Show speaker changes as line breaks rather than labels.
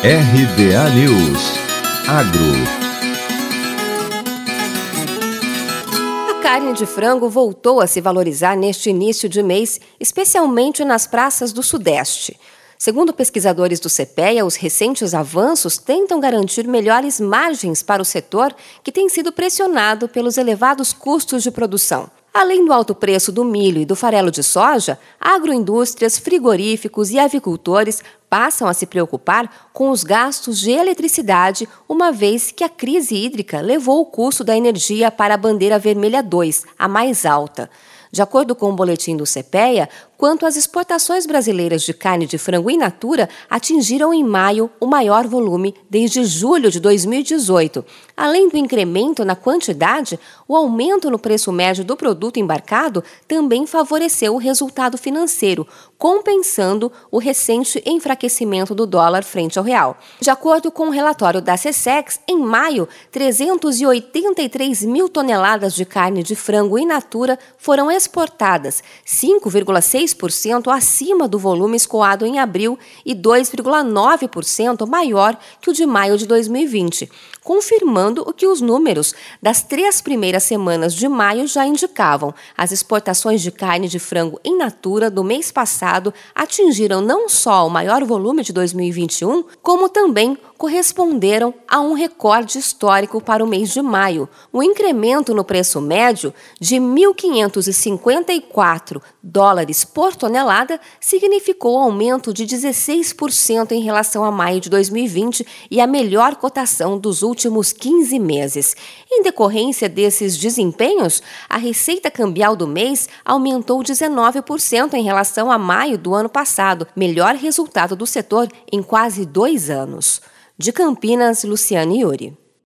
RBA News Agro
A carne de frango voltou a se valorizar neste início de mês, especialmente nas praças do Sudeste. Segundo pesquisadores do CPEA, os recentes avanços tentam garantir melhores margens para o setor que tem sido pressionado pelos elevados custos de produção. Além do alto preço do milho e do farelo de soja, agroindústrias, frigoríficos e avicultores passam a se preocupar com os gastos de eletricidade, uma vez que a crise hídrica levou o custo da energia para a bandeira vermelha 2, a mais alta. De acordo com o boletim do CPEA, quanto às exportações brasileiras de carne de frango in natura atingiram em maio o maior volume desde julho de 2018. Além do incremento na quantidade, o aumento no preço médio do produto embarcado também favoreceu o resultado financeiro, compensando o recente enfraquecimento do dólar frente ao real. De acordo com o relatório da CSEX, em maio, 383 mil toneladas de carne de frango in natura foram exportadas, 5,6% acima do volume escoado em abril e 2,9% maior que o de maio de 2020, confirmando o que os números das três primeiras semanas de maio já indicavam. As exportações de carne de frango in natura do mês passado atingiram não só o maior volume de 2021, como também corresponderam a um recorde histórico para o mês de maio. O incremento no preço médio de 1.554 dólares por tonelada significou aumento de 16% em relação a maio de 2020 e a melhor cotação dos últimos 15 meses. Em decorrência desses desempenhos, a receita cambial do mês aumentou 19% em relação a maio do ano passado, melhor resultado do setor em quase dois anos. De Campinas, Luciane Iuri.